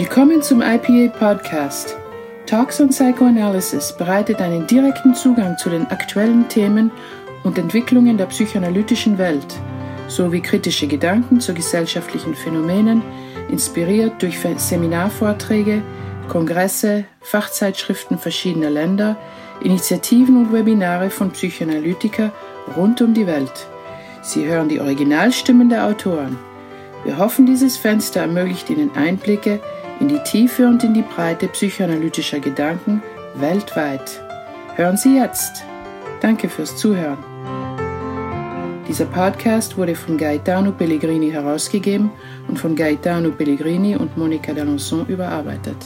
Willkommen zum IPA Podcast. Talks on Psychoanalysis bereitet einen direkten Zugang zu den aktuellen Themen und Entwicklungen der psychoanalytischen Welt sowie kritische Gedanken zu gesellschaftlichen Phänomenen, inspiriert durch Seminarvorträge, Kongresse, Fachzeitschriften verschiedener Länder, Initiativen und Webinare von Psychoanalytiker rund um die Welt. Sie hören die Originalstimmen der Autoren. Wir hoffen, dieses Fenster ermöglicht Ihnen Einblicke in die Tiefe und in die Breite psychoanalytischer Gedanken weltweit. Hören Sie jetzt. Danke fürs Zuhören. Dieser Podcast wurde von Gaetano Pellegrini herausgegeben und von Gaetano Pellegrini und Monica D'Alençon überarbeitet.